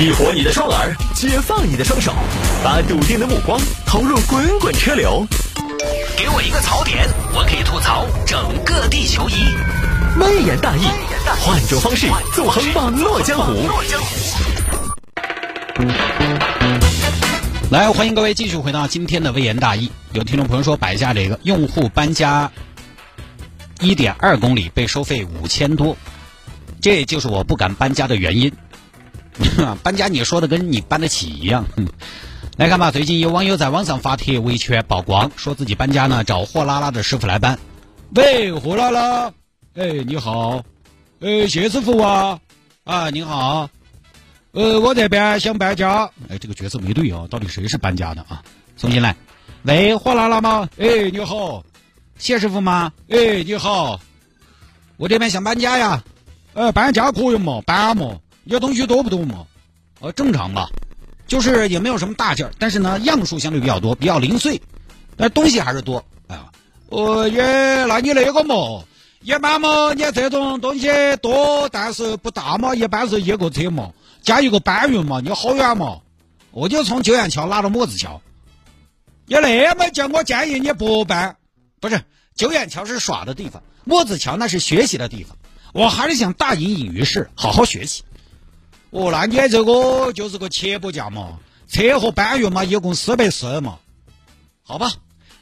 激活你的双耳，解放你的双手，把笃定的目光投入滚滚车流。给我一个槽点，我可以吐槽整个地球仪。微言大义，换种方式纵横网络江湖。来，欢迎各位继续回到今天的微言大义。有听众朋友说，摆下这个用户搬家一点二公里被收费五千多，这就是我不敢搬家的原因。搬家你说的跟你搬得起一样。来看吧，最近有网友在网上发帖维权曝光，说自己搬家呢找货拉拉的师傅来搬。喂，货拉拉，哎，你好，呃，谢师傅啊，啊，你好，呃，我这边想搬家。哎，这个角色没对啊，到底谁是搬家的啊？重新来。喂，货拉拉吗？哎，你好，谢师傅吗？哎，你好，我这边想搬家呀。呃，搬家可以嘛，搬嘛。你东西多不多嘛？呃，正常吧，就是也没有什么大件儿，但是呢，样数相对比较多，比较零碎，但东西还是多。哎呀，哦耶，那你那个嘛，一般嘛，你这种东西多，但是不大嘛，一般是一个车嘛，加一个搬运嘛，你好远嘛？我就从九眼桥拉到墨子桥，你那么叫我建议你不搬，不是九眼桥是耍的地方，墨子桥那是学习的地方，我还是想大隐隐于市，好好学习。哦，那你这个就是个切不价嘛，车和搬运嘛，一共四百四嘛，好吧？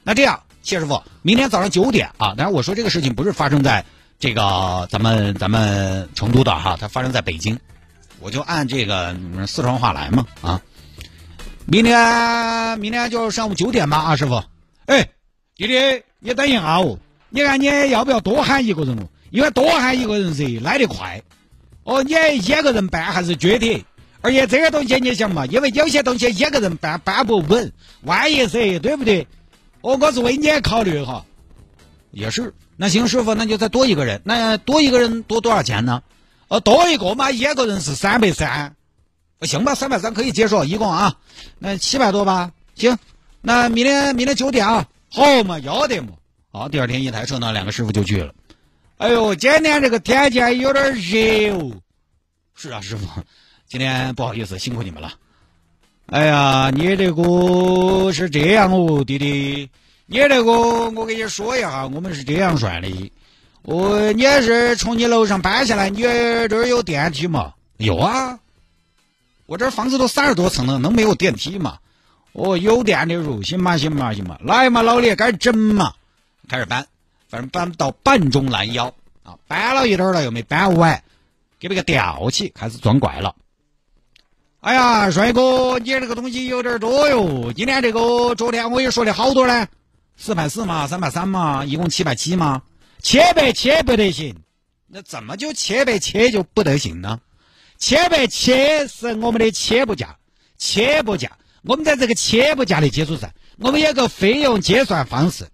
那这样，谢师傅，明天早上九点啊，当然我说这个事情不是发生在这个咱们咱们成都的哈，它发生在北京，我就按这个四川话来嘛啊。明天明天就上午九点吧，啊，师傅。哎，弟弟，你等一下哦，你看你要不要多喊一个人哦？因为多喊一个人噻，来得快。哦，你一个人搬还是撅的，而且这个东西你想嘛，因为有些东西一个人搬搬不稳，万一噻，对不对？哦，我是为你考虑哈。也是，那行师傅，那就再多一个人，那多一个人多多少钱呢？哦，多一个嘛，一个人是三百三，行吧，三百三可以接受，一共啊，那七百多吧？行，那明天明天九点啊，好嘛，要得嘛。好，第二天一台车呢，两个师傅就去了。哎呦，今天这个天气有点热哦。是啊，师傅，今天不好意思，辛苦你们了。哎呀，你这个是这样哦，弟弟，你这个我给你说一下，我们是这样算的。哦，你是从你楼上搬下来，你这儿有电梯吗？有啊，我这房子都三十多层了，能没有电梯吗？哦，有电的入，行嘛，行嘛，行嘛，来嘛，老李，开始整嘛，开始搬。反正搬到半中拦腰啊，搬了一点了又没搬完，给那个吊起，开始装怪了。哎呀，帅哥，你这个东西有点多哟。今天这个昨天我也说的好多呢，四百四嘛，三百三嘛，一共七百七嘛，七百七不得行。那怎么就七百七就不得行呢？七百七是我们的起步价，起步价。我们在这个起步价的基础上，我们有个费用结算方式。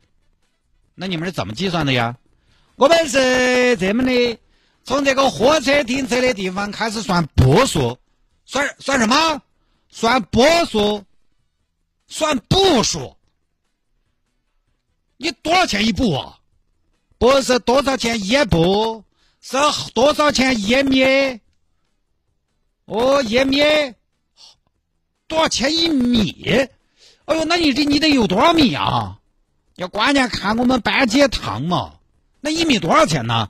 那你们是怎么计算的呀？我们是这么的，从这个货车停车的地方开始算步数，算算什么？算步数，算步数。你多少钱一步啊？不是多少钱一步，是多少钱一米？哦，一米，多少钱一米？哎呦，那你这你得有多少米啊？要关键看我们搬几趟嘛？那一米多少钱呢？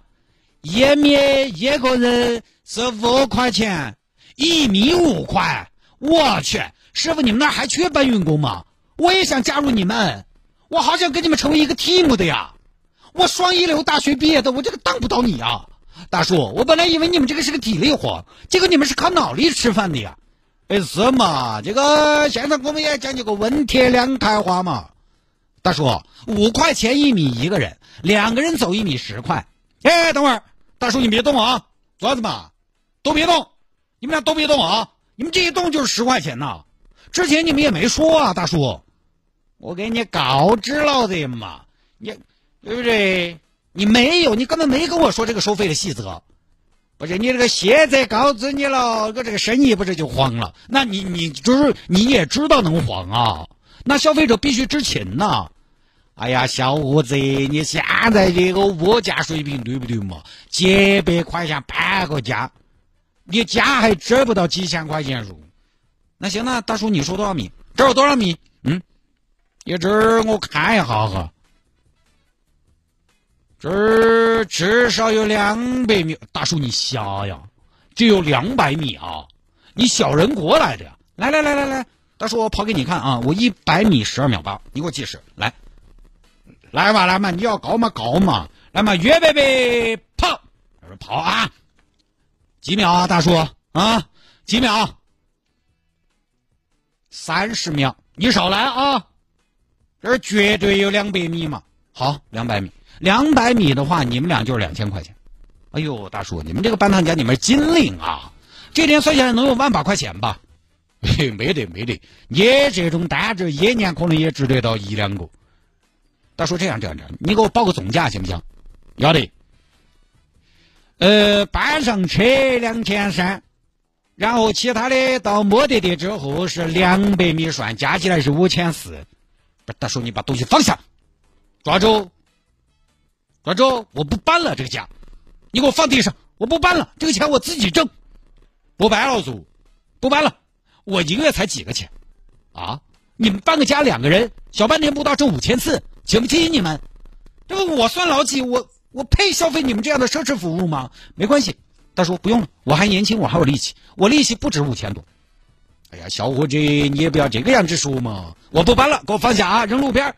一米一个人是五块钱，一米五块。我去，师傅，你们那儿还缺搬运工吗？我也想加入你们，我好想跟你们成为一个 team 的呀！我双一流大学毕业的，我这个当不到你啊，大叔。我本来以为你们这个是个体力活，结果你们是靠脑力吃饭的呀。哎，是嘛？这个现在我们也讲究个文铁两开花嘛。大叔，五块钱一米一个人，两个人走一米十块。哎，等会儿，大叔你别动啊，做啥子嘛？都别动，你们俩都别动啊！你们这一动就是十块钱呐。之前你们也没说啊，大叔，我给你告知了的嘛，你对不对？你没有，你根本没跟我说这个收费的细则。不是你这个现在告知你了，我这个生意不是就黄了？那你你就是你也知道能黄啊？那消费者必须知情呐。哎呀，小伙子，你现在这个物价水平对不对嘛？几百块钱搬个家，你家还值不到几千块钱入。那行，那大叔你说多少米？这有多少米？嗯，一直我看一下哈，这至少有两百米。大叔你瞎呀？只有两百米啊？你小人国来的呀？来来来来来，大叔我跑给你看啊！我一百米十二秒八，你给我计时来。来嘛来嘛，你要搞嘛搞嘛，来嘛预备备跑，跑啊！几秒啊，大叔啊？几秒？三十秒，你少来啊！这儿绝对有两百米嘛。好，两百米，两百米的话，你们俩就是两千块钱。哎呦，大叔，你们这个班堂家，你们金领啊！这点算下来能有万把块钱吧？嘿，没得没得，你这种单子一年可能也值得到一两个。大叔，这样这样这样，你给我报个总价行不行？要得。呃，搬上车两千三，然后其他的到目的地之后是两百米算，加起来是五千四。不是，大叔，你把东西放下，抓住，抓住！我不搬了这个家，你给我放地上，我不搬了，这个钱我自己挣，不搬了，叔，不搬了，我一个月才几个钱，啊？你们搬个家两个人，小半天不到挣五千四。请不起你们，这个我算老几？我我配消费你们这样的奢侈服务吗？没关系，大叔不用了，我还年轻，我还有力气，我力气不止五千多。哎呀，小伙子，你也不要这个样子说嘛！我不搬了，给我放下啊，扔路边儿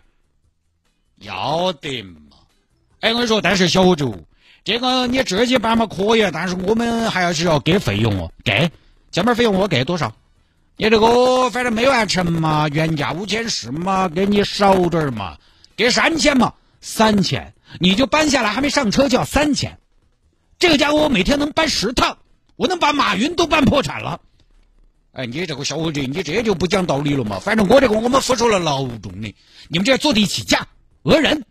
要得嘛！哎，我跟你说，但是小伙子，这个你自己搬嘛可以，但是我们还要是要给费用哦，给，这门费用我给多少？你这个反正没完成嘛，原价五千四嘛，给你少点儿嘛。给三千嘛，三千，你就搬下来，还没上车就要三千，这个家伙我每天能搬十趟，我能把马云都搬破产了。哎，你这个小伙子，你这就不讲道理了嘛？反正我这个我们付出了劳动的，你们这坐地起价讹人。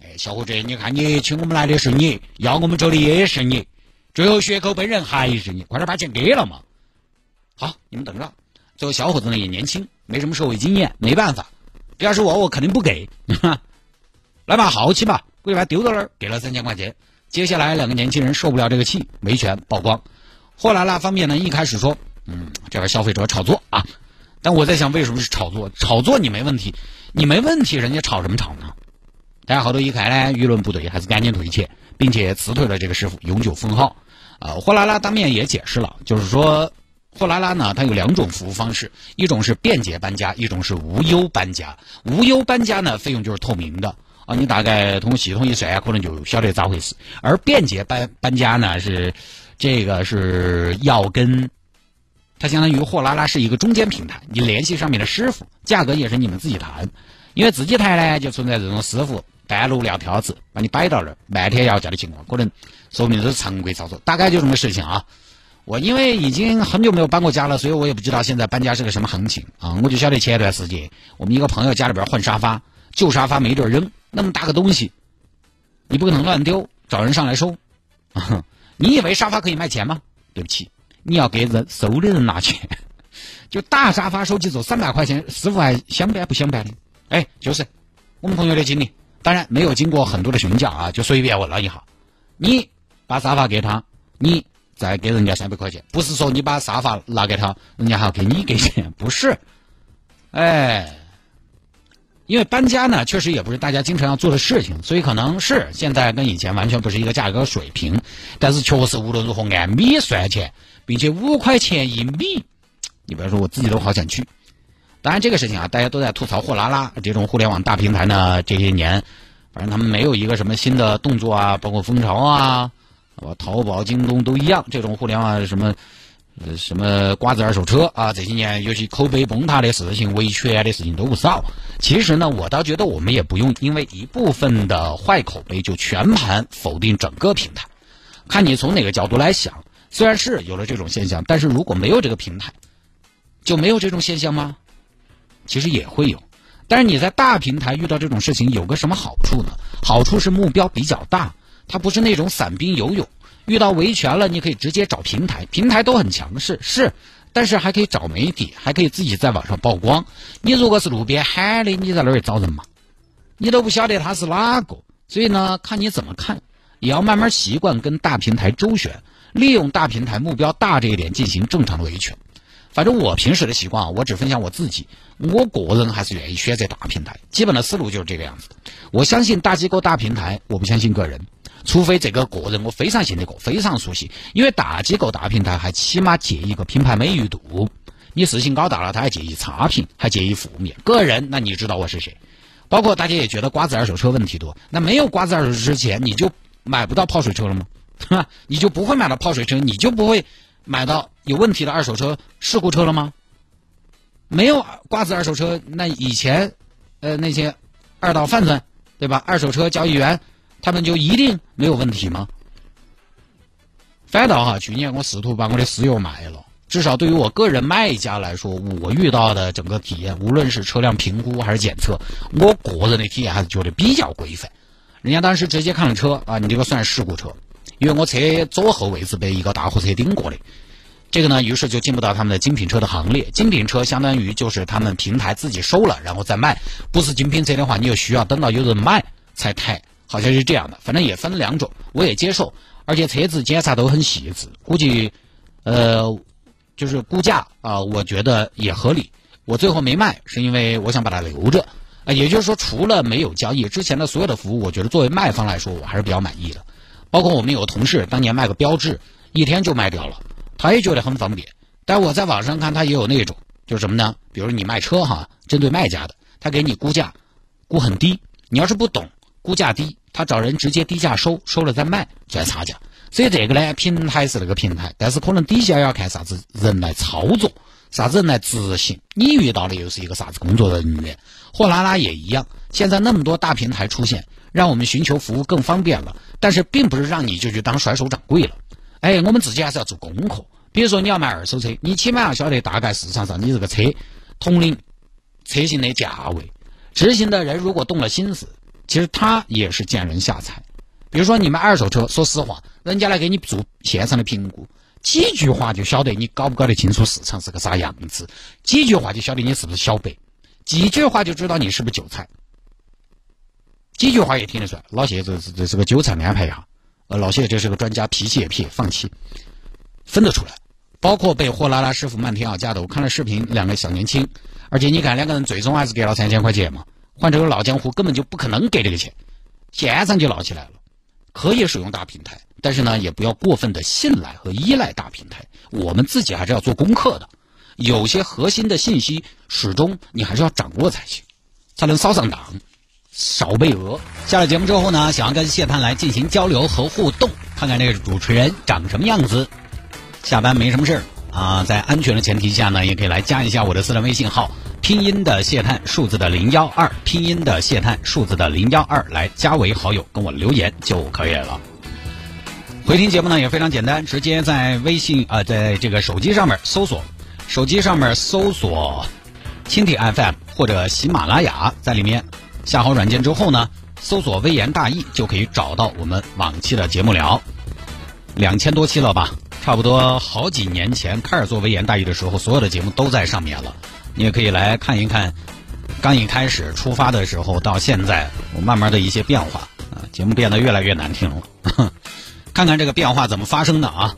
哎，小伙子，你看你请我们来的是你，要我们走的也是你，最后血口喷人还是你，快点把钱给了嘛。好，你们等着。这个小伙子呢也年轻，没什么社会经验，没办法。要是我，我肯定不给。来吧，豪气吧，过去把丢到那儿，给了三千块钱。接下来两个年轻人受不了这个气，维权曝光。货拉拉方面呢，一开始说，嗯，这边消费者炒作啊。但我在想，为什么是炒作？炒作你没问题，你没问题，人家炒什么炒呢？大家好多一看呢，舆论不对，还是赶紧退钱，并且辞退了这个师傅，永久封号。啊，货拉拉当面也解释了，就是说。货拉拉呢，它有两种服务方式，一种是便捷搬家，一种是无忧搬家。无忧搬家呢，费用就是透明的啊，你大概通过系统一算，可能就晓得咋回事。而便捷搬搬家呢，是这个是要跟它相当于货拉拉是一个中间平台，你联系上面的师傅，价格也是你们自己谈。因为自己谈呢，就存在这种师傅半路撂挑子，把你摆到那儿，漫天要价的情况，可能说明是常规操作，大概就这么个事情啊。我因为已经很久没有搬过家了，所以我也不知道现在搬家是个什么行情啊！我就晓得前一段时间，我们一个朋友家里边换沙发，旧沙发没地儿扔，那么大个东西，你不可能乱丢，找人上来收。你以为沙发可以卖钱吗？对不起，你要给人收的人拿钱。就大沙发收起走三百块钱，师傅还想搬不想搬的？哎，就是我们朋友的经历，当然没有经过很多的询价啊，就随便问了一下。你把沙发给他，你。再给人家三百块钱，不是说你把沙发拿给他，人家还要给你给钱，不是？哎，因为搬家呢，确实也不是大家经常要做的事情，所以可能是现在跟以前完全不是一个价格水平。但是确实无论如何按米算钱，并且五块钱一米，你比如说我自己都好想去。当然这个事情啊，大家都在吐槽货拉拉这种互联网大平台呢，这些年反正他们没有一个什么新的动作啊，包括风潮啊。啊，淘宝、京东都一样，这种互联网什么，呃，什么瓜子二手车啊，这些年尤其口碑崩塌的事情、维权的事情都不少。其实呢，我倒觉得我们也不用因为一部分的坏口碑就全盘否定整个平台，看你从哪个角度来想。虽然是有了这种现象，但是如果没有这个平台，就没有这种现象吗？其实也会有。但是你在大平台遇到这种事情，有个什么好处呢？好处是目标比较大。它不是那种散兵游勇，遇到维权了，你可以直接找平台，平台都很强势，是，但是还可以找媒体，还可以自己在网上曝光。你如果是路边喊的，你在那儿找人嘛？你都不晓得他是哪个，所以呢，看你怎么看，也要慢慢习惯跟大平台周旋。利用大平台目标大这一点进行正常的维权。反正我平时的习惯啊，我只分享我自己。我个人还是愿意选择大平台，基本的思路就是这个样子。我相信大机构、大平台，我不相信个人，除非这个个人我非常信得过、非常熟悉。因为大机构、大平台还起码介意个品牌美誉度，你事情搞大了，他还介意差评，还介意负面。个人，那你知道我是谁？包括大家也觉得瓜子二手车问题多，那没有瓜子二手车之前，你就买不到泡水车了吗？对 吧你就不会买到泡水车，你就不会。买到有问题的二手车、事故车了吗？没有瓜子二手车，那以前，呃，那些二道贩子，对吧？二手车交易员，他们就一定没有问题吗？反倒哈，去年我试图把我的私有卖了，至少对于我个人卖家来说，我遇到的整个体验，无论是车辆评估还是检测，我个人的体验还是觉得比较规范。人家当时直接看了车啊，你这个算事故车。因为我车左后位置被一个大货车顶过的，这个呢，于是就进不到他们的精品车的行列。精品车相当于就是他们平台自己收了，然后再卖。不是精品车的话，你就需要等到有人买才抬，好像是这样的。反正也分两种，我也接受。而且车子检查都很细致，估计，呃，就是估价啊，我觉得也合理。我最后没卖，是因为我想把它留着。啊，也就是说，除了没有交易之前的所有的服务，我觉得作为卖方来说，我还是比较满意的。包括我们有个同事当年卖个标志，一天就卖掉了，他也觉得很方便。但我在网上看，他也有那种，就是什么呢？比如你卖车哈，针对卖家的，他给你估价，估很低。你要是不懂估价低，他找人直接低价收，收了再卖，赚差价。所以这个呢，平台是那个平台，但是可能底下要看啥子人来操作，啥子人来执行。你遇到的又是一个啥子工作人员？货拉拉也一样。现在那么多大平台出现。让我们寻求服务更方便了，但是并不是让你就去当甩手掌柜了。哎，我们自己还是要做功课。比如说你要买二手车，你起码要晓得大概市场上你这个车同龄车型的价位。执行的人如果动了心思，其实他也是见人下菜。比如说你买二手车，说实话，人家来给你做现场的评估，几句话就晓得你搞不搞得清楚市场是个啥样子，几句话就晓得你是不是小白，几句话就知道你是不是韭菜。几句话也听得出来，老谢这是这是个韭菜安排呀。呃，老谢这是个专家，脾气也撇，放弃，分得出来。包括被货拉拉师傅漫天要价的，我看了视频，两个小年轻，而且你看两个人最终还是给了三千块钱嘛。换这个老江湖根本就不可能给这个钱，现场就闹起来了。可以使用大平台，但是呢，也不要过分的信赖和依赖大平台。我们自己还是要做功课的，有些核心的信息始终你还是要掌握才行，才能扫上当。少被讹。下了节目之后呢，想要跟谢探来进行交流和互动，看看这个主持人长什么样子。下班没什么事儿啊，在安全的前提下呢，也可以来加一下我的私人微信号，拼音的谢探，数字的零幺二，拼音的谢探，数字的零幺二，来加为好友，跟我留言就可以了。回听节目呢也非常简单，直接在微信啊，在这个手机上面搜索，手机上面搜索蜻蜓 FM 或者喜马拉雅，在里面。下好软件之后呢，搜索“微言大义”就可以找到我们往期的节目了。两千多期了吧，差不多好几年前开始做“微言大义”的时候，所有的节目都在上面了。你也可以来看一看，刚一开始出发的时候到现在，我慢慢的一些变化啊，节目变得越来越难听了。看看这个变化怎么发生的啊？